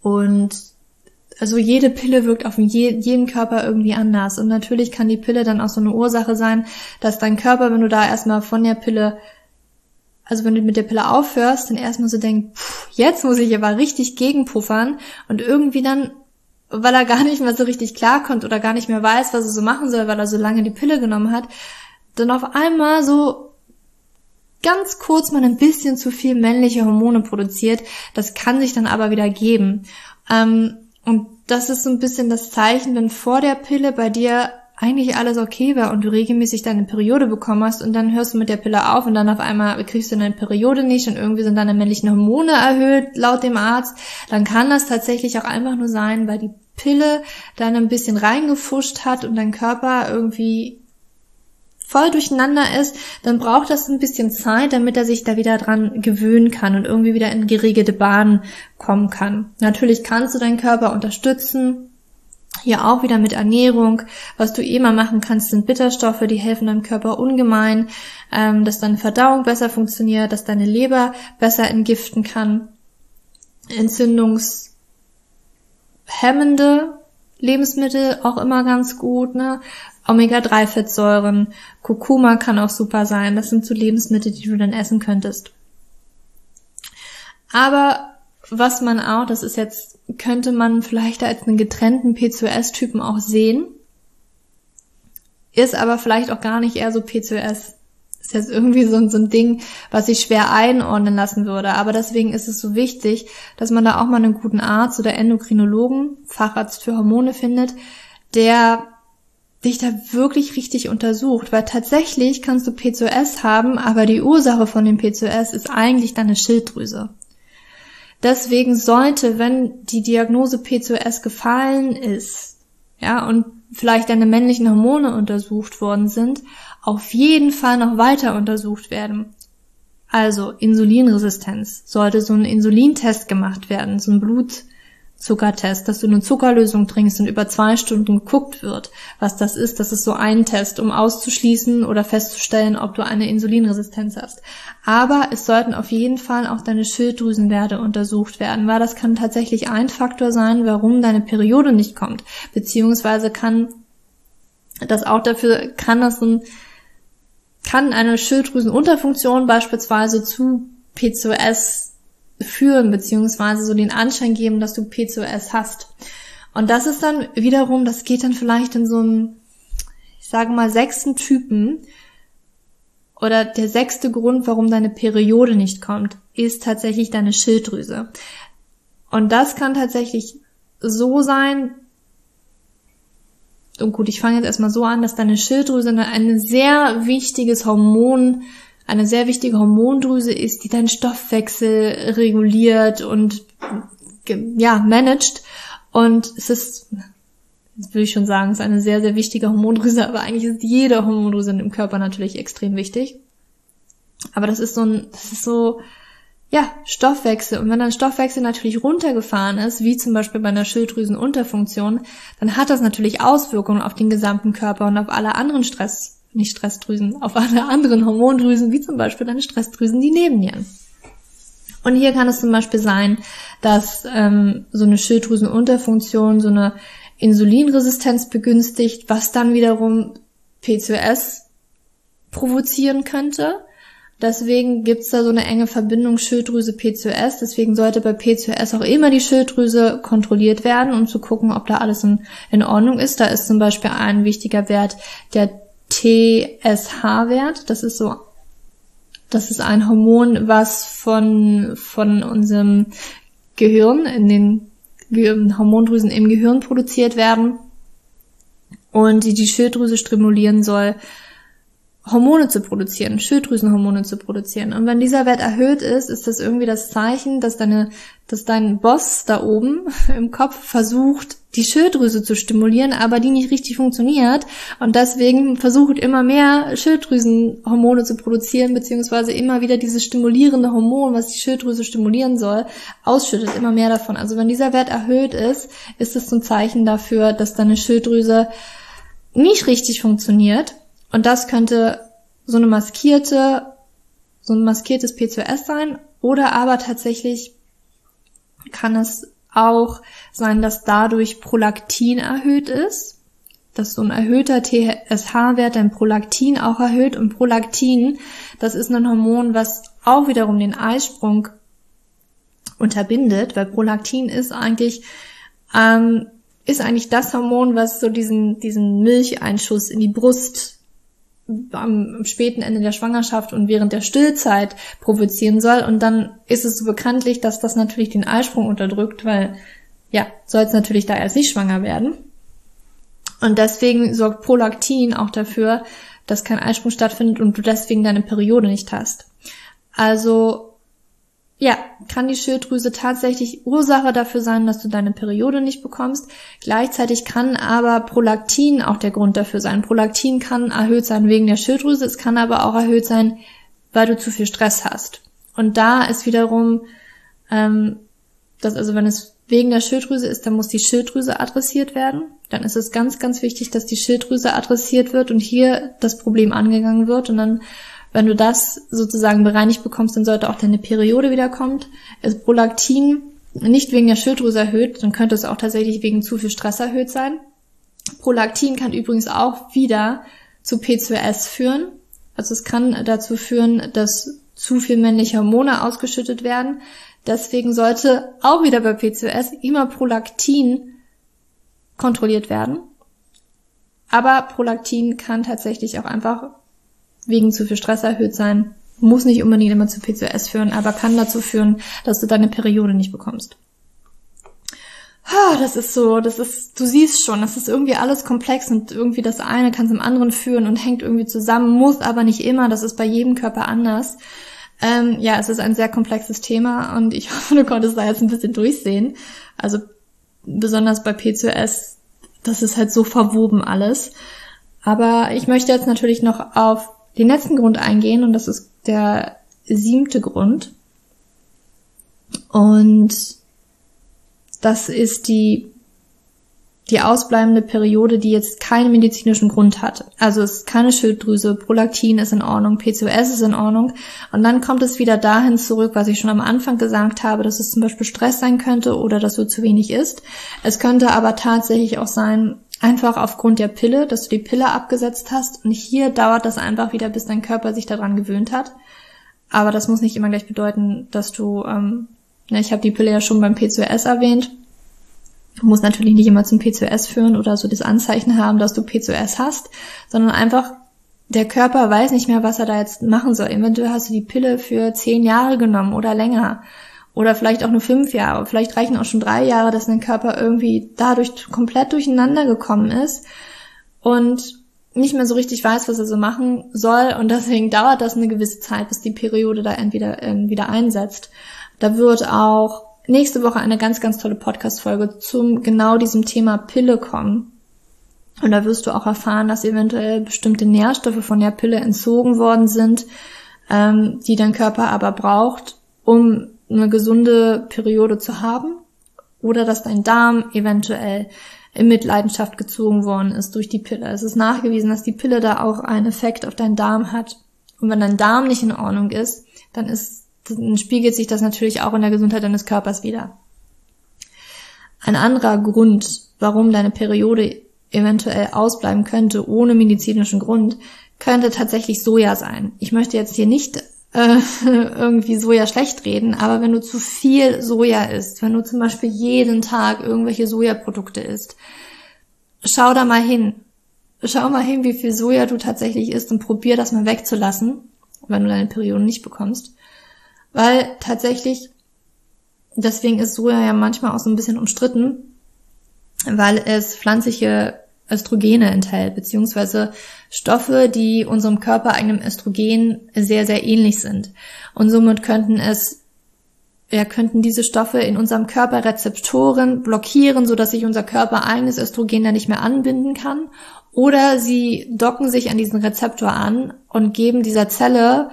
Und also jede Pille wirkt auf jeden Körper irgendwie anders. Und natürlich kann die Pille dann auch so eine Ursache sein, dass dein Körper, wenn du da erstmal von der Pille, also wenn du mit der Pille aufhörst, dann erstmal so denkt, pff, jetzt muss ich aber richtig gegenpuffern und irgendwie dann, weil er gar nicht mehr so richtig klarkommt oder gar nicht mehr weiß, was er so machen soll, weil er so lange die Pille genommen hat, dann auf einmal so ganz kurz mal ein bisschen zu viel männliche Hormone produziert. Das kann sich dann aber wieder geben. Ähm, und das ist so ein bisschen das Zeichen, wenn vor der Pille bei dir eigentlich alles okay war und du regelmäßig deine Periode bekommen hast und dann hörst du mit der Pille auf und dann auf einmal kriegst du deine Periode nicht und irgendwie sind deine männlichen Hormone erhöht laut dem Arzt, dann kann das tatsächlich auch einfach nur sein, weil die Pille dann ein bisschen reingefuscht hat und dein Körper irgendwie voll durcheinander ist, dann braucht das ein bisschen Zeit, damit er sich da wieder dran gewöhnen kann und irgendwie wieder in geregelte Bahnen kommen kann. Natürlich kannst du deinen Körper unterstützen, hier auch wieder mit Ernährung. Was du eh mal machen kannst, sind Bitterstoffe, die helfen deinem Körper ungemein, ähm, dass deine Verdauung besser funktioniert, dass deine Leber besser entgiften kann. Entzündungshemmende Lebensmittel auch immer ganz gut, ne? Omega-3-Fettsäuren, Kurkuma kann auch super sein. Das sind so Lebensmittel, die du dann essen könntest. Aber was man auch, das ist jetzt, könnte man vielleicht als einen getrennten P2S-Typen auch sehen, ist aber vielleicht auch gar nicht eher so P2S. Ist jetzt irgendwie so, so ein Ding, was sich schwer einordnen lassen würde. Aber deswegen ist es so wichtig, dass man da auch mal einen guten Arzt oder Endokrinologen, Facharzt für Hormone findet, der dich da wirklich richtig untersucht, weil tatsächlich kannst du P2S haben, aber die Ursache von dem P2S ist eigentlich deine Schilddrüse. Deswegen sollte, wenn die Diagnose P2S gefallen ist, ja, und vielleicht deine männlichen Hormone untersucht worden sind, auf jeden Fall noch weiter untersucht werden. Also Insulinresistenz. Sollte so ein Insulintest gemacht werden, so ein Blut, Zuckertest, dass du eine Zuckerlösung trinkst und über zwei Stunden geguckt wird, was das ist. Das ist so ein Test, um auszuschließen oder festzustellen, ob du eine Insulinresistenz hast. Aber es sollten auf jeden Fall auch deine Schilddrüsenwerte untersucht werden, weil das kann tatsächlich ein Faktor sein, warum deine Periode nicht kommt. Beziehungsweise kann das auch dafür, kann das ein, kann eine Schilddrüsenunterfunktion beispielsweise zu PCOS führen, beziehungsweise so den Anschein geben, dass du PCOS hast. Und das ist dann wiederum, das geht dann vielleicht in so einem, ich sage mal, sechsten Typen, oder der sechste Grund, warum deine Periode nicht kommt, ist tatsächlich deine Schilddrüse. Und das kann tatsächlich so sein, und gut, ich fange jetzt erstmal so an, dass deine Schilddrüse ein sehr wichtiges Hormon eine sehr wichtige Hormondrüse ist, die deinen Stoffwechsel reguliert und ja, managt. Und es ist, will ich schon sagen, es ist eine sehr, sehr wichtige Hormondrüse, aber eigentlich ist jede Hormondrüse im Körper natürlich extrem wichtig. Aber das ist so ein, das ist so, ja, Stoffwechsel. Und wenn dein Stoffwechsel natürlich runtergefahren ist, wie zum Beispiel bei einer Schilddrüsenunterfunktion, dann hat das natürlich Auswirkungen auf den gesamten Körper und auf alle anderen Stress nicht Stressdrüsen, auf alle anderen Hormondrüsen, wie zum Beispiel deine Stressdrüsen, die Nebennieren. Und hier kann es zum Beispiel sein, dass ähm, so eine Schilddrüsenunterfunktion so eine Insulinresistenz begünstigt, was dann wiederum PCOS provozieren könnte. Deswegen gibt's da so eine enge Verbindung Schilddrüse-PCOS. Deswegen sollte bei PCOS auch immer die Schilddrüse kontrolliert werden, um zu gucken, ob da alles in, in Ordnung ist. Da ist zum Beispiel ein wichtiger Wert der TSH-Wert. Das ist so, das ist ein Hormon, was von, von unserem Gehirn in den Hormondrüsen im Gehirn produziert werden und die die Schilddrüse stimulieren soll, Hormone zu produzieren, Schilddrüsenhormone zu produzieren. Und wenn dieser Wert erhöht ist, ist das irgendwie das Zeichen, dass deine, dass dein Boss da oben <laughs> im Kopf versucht, die Schilddrüse zu stimulieren, aber die nicht richtig funktioniert. Und deswegen versucht immer mehr Schilddrüsenhormone zu produzieren, beziehungsweise immer wieder dieses stimulierende Hormon, was die Schilddrüse stimulieren soll, ausschüttet, immer mehr davon. Also wenn dieser Wert erhöht ist, ist es ein Zeichen dafür, dass deine Schilddrüse nicht richtig funktioniert. Und das könnte so eine maskierte, so ein maskiertes P2S sein. Oder aber tatsächlich kann es auch sein, dass dadurch Prolaktin erhöht ist, dass so ein erhöhter TSH-Wert dein Prolaktin auch erhöht. Und Prolaktin, das ist ein Hormon, was auch wiederum den Eisprung unterbindet, weil Prolaktin ist eigentlich ähm, ist eigentlich das Hormon, was so diesen diesen Milcheinschuss in die Brust am späten Ende der Schwangerschaft und während der Stillzeit provozieren soll. Und dann ist es so bekanntlich, dass das natürlich den Eisprung unterdrückt, weil ja, soll es natürlich da erst nicht schwanger werden. Und deswegen sorgt Prolaktin auch dafür, dass kein Eisprung stattfindet und du deswegen deine Periode nicht hast. Also ja, kann die Schilddrüse tatsächlich Ursache dafür sein, dass du deine Periode nicht bekommst. Gleichzeitig kann aber Prolaktin auch der Grund dafür sein. Prolaktin kann erhöht sein wegen der Schilddrüse, es kann aber auch erhöht sein, weil du zu viel Stress hast. Und da ist wiederum, ähm, dass also wenn es wegen der Schilddrüse ist, dann muss die Schilddrüse adressiert werden. Dann ist es ganz, ganz wichtig, dass die Schilddrüse adressiert wird und hier das Problem angegangen wird und dann wenn du das sozusagen bereinigt bekommst, dann sollte auch deine Periode wiederkommen. Ist Prolaktin nicht wegen der Schilddrüse erhöht, dann könnte es auch tatsächlich wegen zu viel Stress erhöht sein. Prolaktin kann übrigens auch wieder zu P2S führen. Also es kann dazu führen, dass zu viel männliche Hormone ausgeschüttet werden. Deswegen sollte auch wieder bei P2S immer Prolaktin kontrolliert werden. Aber Prolaktin kann tatsächlich auch einfach wegen zu viel Stress erhöht sein. Muss nicht unbedingt immer zu PCOS führen, aber kann dazu führen, dass du deine Periode nicht bekommst. Das ist so, das ist, du siehst schon, das ist irgendwie alles komplex und irgendwie das eine kann zum anderen führen und hängt irgendwie zusammen, muss aber nicht immer, das ist bei jedem Körper anders. Ähm, ja, es ist ein sehr komplexes Thema und ich <laughs> hoffe, du konntest da jetzt ein bisschen durchsehen. Also besonders bei PCOS, das ist halt so verwoben alles. Aber ich möchte jetzt natürlich noch auf den letzten Grund eingehen und das ist der siebte Grund. Und das ist die, die ausbleibende Periode, die jetzt keinen medizinischen Grund hat. Also es ist keine Schilddrüse, Prolaktin ist in Ordnung, PCOS ist in Ordnung. Und dann kommt es wieder dahin zurück, was ich schon am Anfang gesagt habe, dass es zum Beispiel Stress sein könnte oder dass du zu wenig isst. Es könnte aber tatsächlich auch sein, Einfach aufgrund der Pille, dass du die Pille abgesetzt hast. Und hier dauert das einfach wieder, bis dein Körper sich daran gewöhnt hat. Aber das muss nicht immer gleich bedeuten, dass du, ähm, ne, ich habe die Pille ja schon beim PCOS erwähnt. Muss natürlich nicht immer zum PCOS führen oder so das Anzeichen haben, dass du PCOS hast, sondern einfach der Körper weiß nicht mehr, was er da jetzt machen soll. Eventuell hast du die Pille für zehn Jahre genommen oder länger oder vielleicht auch nur fünf Jahre, vielleicht reichen auch schon drei Jahre, dass dein Körper irgendwie dadurch komplett durcheinander gekommen ist und nicht mehr so richtig weiß, was er so machen soll und deswegen dauert das eine gewisse Zeit, bis die Periode da entweder äh, wieder einsetzt. Da wird auch nächste Woche eine ganz, ganz tolle Podcast-Folge zum genau diesem Thema Pille kommen. Und da wirst du auch erfahren, dass eventuell bestimmte Nährstoffe von der Pille entzogen worden sind, ähm, die dein Körper aber braucht, um eine gesunde Periode zu haben oder dass dein Darm eventuell in Mitleidenschaft gezogen worden ist durch die Pille. Es ist nachgewiesen, dass die Pille da auch einen Effekt auf deinen Darm hat. Und wenn dein Darm nicht in Ordnung ist, dann ist, dann spiegelt sich das natürlich auch in der Gesundheit deines Körpers wieder. Ein anderer Grund, warum deine Periode eventuell ausbleiben könnte, ohne medizinischen Grund, könnte tatsächlich Soja sein. Ich möchte jetzt hier nicht äh, <laughs> irgendwie Soja schlecht reden, aber wenn du zu viel Soja isst, wenn du zum Beispiel jeden Tag irgendwelche Sojaprodukte isst, schau da mal hin. Schau mal hin, wie viel Soja du tatsächlich isst und probier das mal wegzulassen, wenn du deine Periode nicht bekommst. Weil tatsächlich, deswegen ist Soja ja manchmal auch so ein bisschen umstritten, weil es pflanzliche Östrogene enthält, beziehungsweise Stoffe, die unserem körpereigenen Östrogen sehr, sehr ähnlich sind. Und somit könnten es, ja, könnten diese Stoffe in unserem Körper Rezeptoren blockieren, so dass sich unser Körper eigenes Östrogen dann nicht mehr anbinden kann. Oder sie docken sich an diesen Rezeptor an und geben dieser Zelle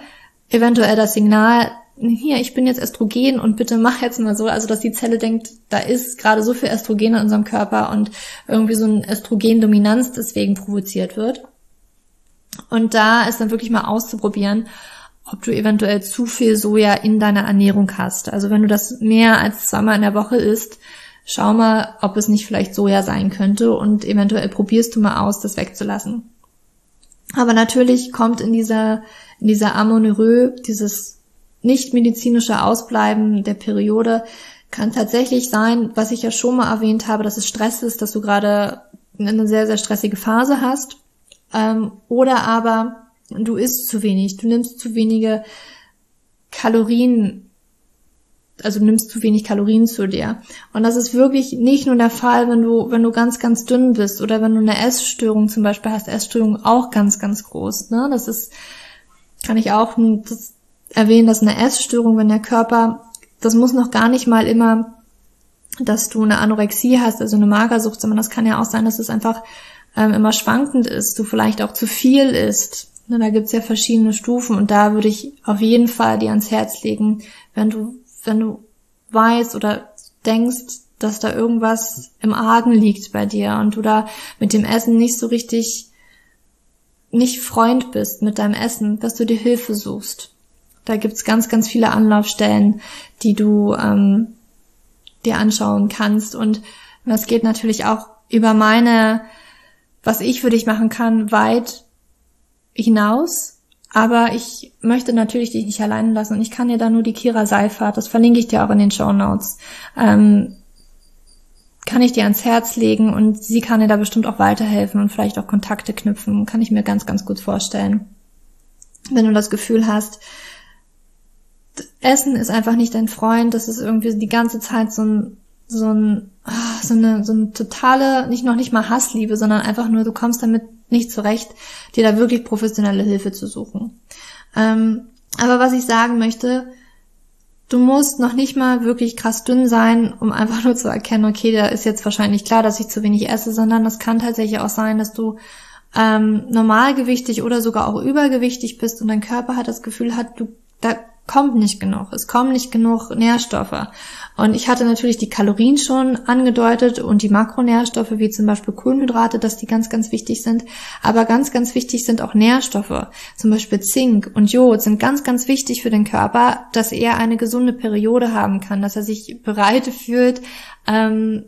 eventuell das Signal, hier, ich bin jetzt Östrogen und bitte mach jetzt mal so, also dass die Zelle denkt, da ist gerade so viel Östrogen in unserem Körper und irgendwie so ein Östrogendominanz deswegen provoziert wird. Und da ist dann wirklich mal auszuprobieren, ob du eventuell zu viel Soja in deiner Ernährung hast. Also wenn du das mehr als zweimal in der Woche isst, schau mal, ob es nicht vielleicht Soja sein könnte und eventuell probierst du mal aus, das wegzulassen. Aber natürlich kommt in dieser, in dieser Amenorrhoe dieses nicht medizinische Ausbleiben der Periode kann tatsächlich sein, was ich ja schon mal erwähnt habe, dass es Stress ist, dass du gerade eine sehr, sehr stressige Phase hast. Ähm, oder aber du isst zu wenig, du nimmst zu wenige Kalorien also nimmst zu wenig Kalorien zu dir. Und das ist wirklich nicht nur der Fall, wenn du, wenn du ganz, ganz dünn bist oder wenn du eine Essstörung zum Beispiel hast. Essstörung auch ganz, ganz groß. Ne? Das ist, kann ich auch das erwähnen, dass eine Essstörung, wenn der Körper, das muss noch gar nicht mal immer, dass du eine Anorexie hast, also eine Magersucht, sondern das kann ja auch sein, dass es einfach ähm, immer schwankend ist, du vielleicht auch zu viel isst. Ne, da gibt's ja verschiedene Stufen und da würde ich auf jeden Fall dir ans Herz legen, wenn du wenn du weißt oder denkst, dass da irgendwas im Argen liegt bei dir und du da mit dem Essen nicht so richtig nicht Freund bist mit deinem Essen, dass du dir Hilfe suchst. Da gibt's ganz, ganz viele Anlaufstellen, die du ähm, dir anschauen kannst. Und das geht natürlich auch über meine, was ich für dich machen kann, weit hinaus. Aber ich möchte natürlich dich nicht allein lassen und ich kann dir da nur die Kira Seifert, das verlinke ich dir auch in den Show Notes, ähm, kann ich dir ans Herz legen und sie kann dir da bestimmt auch weiterhelfen und vielleicht auch Kontakte knüpfen, kann ich mir ganz, ganz gut vorstellen. Wenn du das Gefühl hast, Essen ist einfach nicht dein Freund, das ist irgendwie die ganze Zeit so ein, so ein, ah, so eine, so eine totale, nicht noch nicht mal Hassliebe, sondern einfach nur, du kommst damit nicht zurecht, dir da wirklich professionelle Hilfe zu suchen. Ähm, aber was ich sagen möchte, du musst noch nicht mal wirklich krass dünn sein, um einfach <laughs> nur zu erkennen, okay, da ist jetzt wahrscheinlich klar, dass ich zu wenig esse, sondern das kann tatsächlich auch sein, dass du ähm, normalgewichtig oder sogar auch übergewichtig bist und dein Körper hat das Gefühl hat, du da kommt nicht genug, es kommen nicht genug Nährstoffe. Und ich hatte natürlich die Kalorien schon angedeutet und die Makronährstoffe, wie zum Beispiel Kohlenhydrate, dass die ganz, ganz wichtig sind. Aber ganz, ganz wichtig sind auch Nährstoffe. Zum Beispiel Zink und Jod sind ganz, ganz wichtig für den Körper, dass er eine gesunde Periode haben kann, dass er sich bereit fühlt, ähm,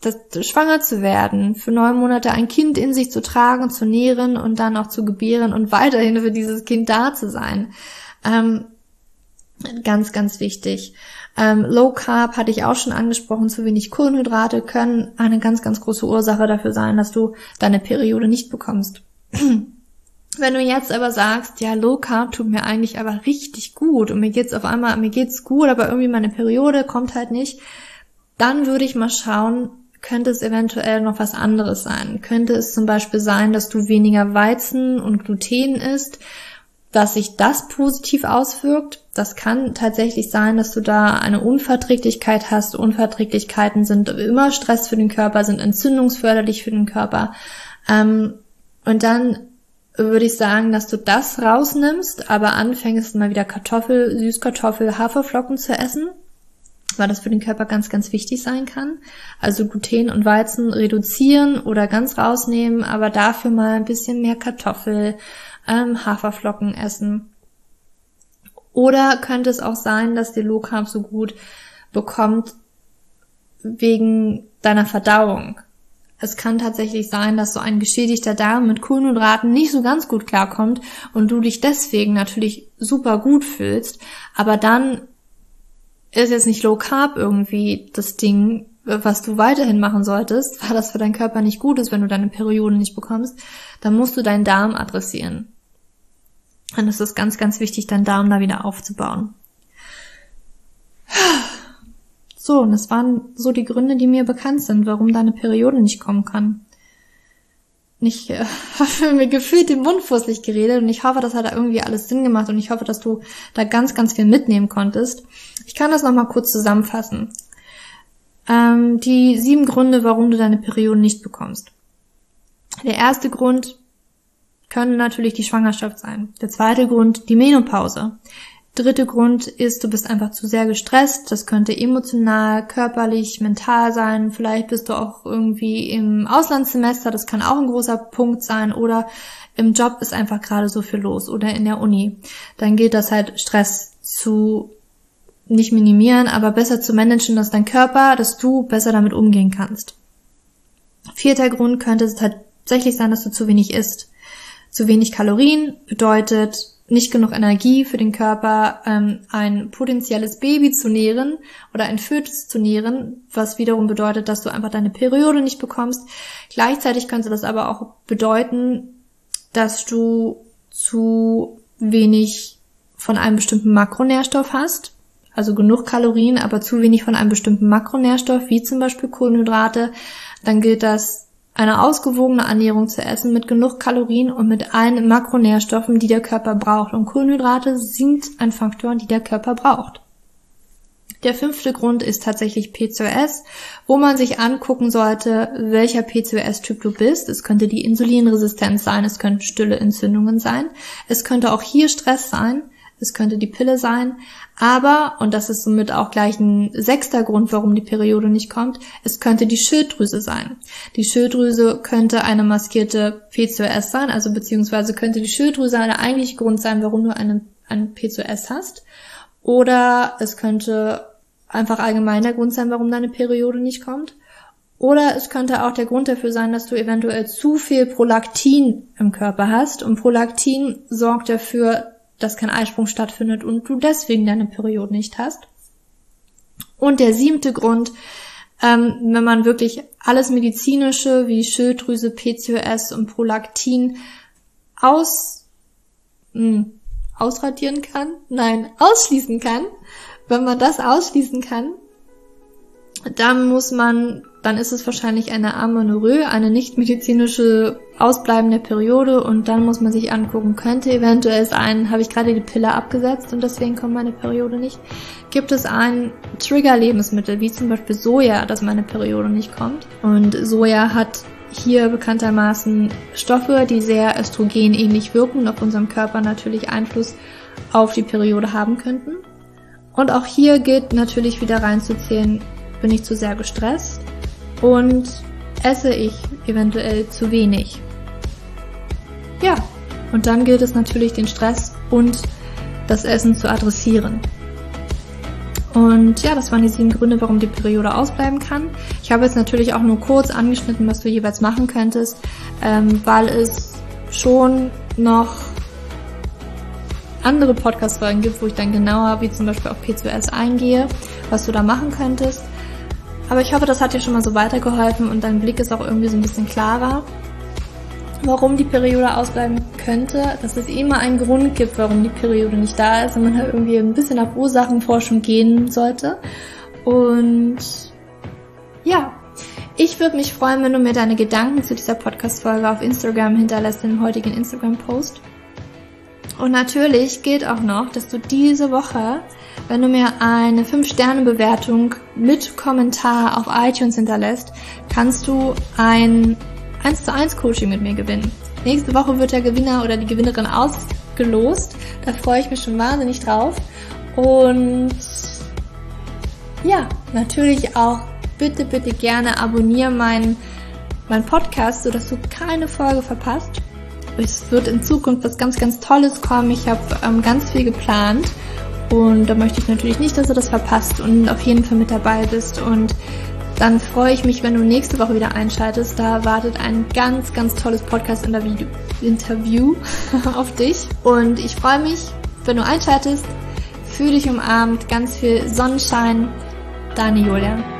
das, schwanger zu werden, für neun Monate ein Kind in sich zu tragen, zu nähren und dann auch zu gebären und weiterhin für dieses Kind da zu sein. Ähm, ganz, ganz wichtig. Ähm, Low Carb hatte ich auch schon angesprochen, zu wenig Kohlenhydrate können eine ganz, ganz große Ursache dafür sein, dass du deine Periode nicht bekommst. <clears throat> Wenn du jetzt aber sagst, ja, Low Carb tut mir eigentlich aber richtig gut und mir geht's auf einmal, mir geht's gut, aber irgendwie meine Periode kommt halt nicht, dann würde ich mal schauen, könnte es eventuell noch was anderes sein. Könnte es zum Beispiel sein, dass du weniger Weizen und Gluten isst, dass sich das positiv auswirkt. Das kann tatsächlich sein, dass du da eine Unverträglichkeit hast. Unverträglichkeiten sind immer Stress für den Körper, sind entzündungsförderlich für den Körper. Ähm, und dann würde ich sagen, dass du das rausnimmst, aber anfängst mal wieder Kartoffel, Süßkartoffel, Haferflocken zu essen, weil das für den Körper ganz, ganz wichtig sein kann. Also Gluten und Weizen reduzieren oder ganz rausnehmen, aber dafür mal ein bisschen mehr Kartoffel, ähm, Haferflocken essen. Oder könnte es auch sein, dass die Low Carb so gut bekommt wegen deiner Verdauung. Es kann tatsächlich sein, dass so ein geschädigter Darm mit Kohlenhydraten nicht so ganz gut klarkommt und du dich deswegen natürlich super gut fühlst, aber dann ist jetzt nicht Low Carb irgendwie das Ding, was du weiterhin machen solltest, weil das für deinen Körper nicht gut ist, wenn du deine Periode nicht bekommst, dann musst du deinen Darm adressieren. Und es ist ganz, ganz wichtig, deinen Darm da wieder aufzubauen. So, und das waren so die Gründe, die mir bekannt sind, warum deine Periode nicht kommen kann. Ich äh, <laughs> habe mir gefühlt den Mund fusselig geredet und ich hoffe, das hat da irgendwie alles Sinn gemacht und ich hoffe, dass du da ganz, ganz viel mitnehmen konntest. Ich kann das nochmal kurz zusammenfassen. Ähm, die sieben Gründe, warum du deine Periode nicht bekommst. Der erste Grund können natürlich die Schwangerschaft sein. Der zweite Grund, die Menopause. Dritte Grund ist, du bist einfach zu sehr gestresst. Das könnte emotional, körperlich, mental sein. Vielleicht bist du auch irgendwie im Auslandssemester. Das kann auch ein großer Punkt sein. Oder im Job ist einfach gerade so viel los. Oder in der Uni. Dann gilt das halt, Stress zu nicht minimieren, aber besser zu managen, dass dein Körper, dass du besser damit umgehen kannst. Vierter Grund könnte es tatsächlich sein, dass du zu wenig isst. Zu wenig Kalorien bedeutet nicht genug Energie für den Körper, ähm, ein potenzielles Baby zu nähren oder ein Fötus zu nähren, was wiederum bedeutet, dass du einfach deine Periode nicht bekommst. Gleichzeitig könnte das aber auch bedeuten, dass du zu wenig von einem bestimmten Makronährstoff hast. also genug Kalorien, aber zu wenig von einem bestimmten Makronährstoff, wie zum Beispiel Kohlenhydrate, dann gilt das, eine ausgewogene Ernährung zu essen mit genug Kalorien und mit allen Makronährstoffen, die der Körper braucht. Und Kohlenhydrate sind ein Faktor, die der Körper braucht. Der fünfte Grund ist tatsächlich PCOS, wo man sich angucken sollte, welcher PCOS-Typ du bist. Es könnte die Insulinresistenz sein, es könnten stille Entzündungen sein, es könnte auch hier Stress sein, es könnte die Pille sein, aber, und das ist somit auch gleich ein sechster Grund, warum die Periode nicht kommt, es könnte die Schilddrüse sein. Die Schilddrüse könnte eine maskierte PCOS sein, also beziehungsweise könnte die Schilddrüse der eigentliche Grund sein, warum du einen, einen PCOS hast. Oder es könnte einfach allgemein der Grund sein, warum deine Periode nicht kommt. Oder es könnte auch der Grund dafür sein, dass du eventuell zu viel Prolaktin im Körper hast. Und Prolaktin sorgt dafür, dass kein Eisprung stattfindet und du deswegen deine Periode nicht hast. Und der siebte Grund, ähm, wenn man wirklich alles medizinische wie Schilddrüse, PCOS und Prolaktin aus mh, hm, ausradieren kann, nein, ausschließen kann, wenn man das ausschließen kann, dann muss man, dann ist es wahrscheinlich eine Amenorrhoe, eine nicht medizinische ausbleibende Periode und dann muss man sich angucken, könnte eventuell sein, habe ich gerade die Pille abgesetzt und deswegen kommt meine Periode nicht. Gibt es ein Trigger-Lebensmittel, wie zum Beispiel Soja, dass meine Periode nicht kommt? Und Soja hat hier bekanntermaßen Stoffe, die sehr östrogenähnlich wirken und auf unserem Körper natürlich Einfluss auf die Periode haben könnten. Und auch hier gilt natürlich wieder reinzuzählen, bin ich zu sehr gestresst und esse ich eventuell zu wenig. Ja, und dann gilt es natürlich den Stress und das Essen zu adressieren. Und ja, das waren die sieben Gründe, warum die Periode ausbleiben kann. Ich habe jetzt natürlich auch nur kurz angeschnitten, was du jeweils machen könntest, ähm, weil es schon noch andere Podcast-Folgen gibt, wo ich dann genauer, wie zum Beispiel auf PCOS eingehe, was du da machen könntest. Aber ich hoffe, das hat dir schon mal so weitergeholfen und dein Blick ist auch irgendwie so ein bisschen klarer, warum die Periode ausbleiben könnte, dass es immer einen Grund gibt, warum die Periode nicht da ist und man halt irgendwie ein bisschen auf Ursachenforschung gehen sollte. Und ja, ich würde mich freuen, wenn du mir deine Gedanken zu dieser Podcast-Folge auf Instagram hinterlässt, in dem heutigen Instagram-Post. Und natürlich gilt auch noch, dass du diese Woche, wenn du mir eine 5-Sterne-Bewertung mit Kommentar auf iTunes hinterlässt, kannst du ein 1 zu 1 Coaching mit mir gewinnen. Nächste Woche wird der Gewinner oder die Gewinnerin ausgelost. Da freue ich mich schon wahnsinnig drauf. Und ja, natürlich auch bitte, bitte gerne abonniere meinen, meinen Podcast, sodass du keine Folge verpasst es wird in Zukunft was ganz, ganz Tolles kommen. Ich habe ähm, ganz viel geplant und da möchte ich natürlich nicht, dass du das verpasst und auf jeden Fall mit dabei bist und dann freue ich mich, wenn du nächste Woche wieder einschaltest. Da wartet ein ganz, ganz tolles Podcast-Interview <laughs> auf dich. Und ich freue mich, wenn du einschaltest. Fühl dich umarmt, ganz viel Sonnenschein. Deine Julia.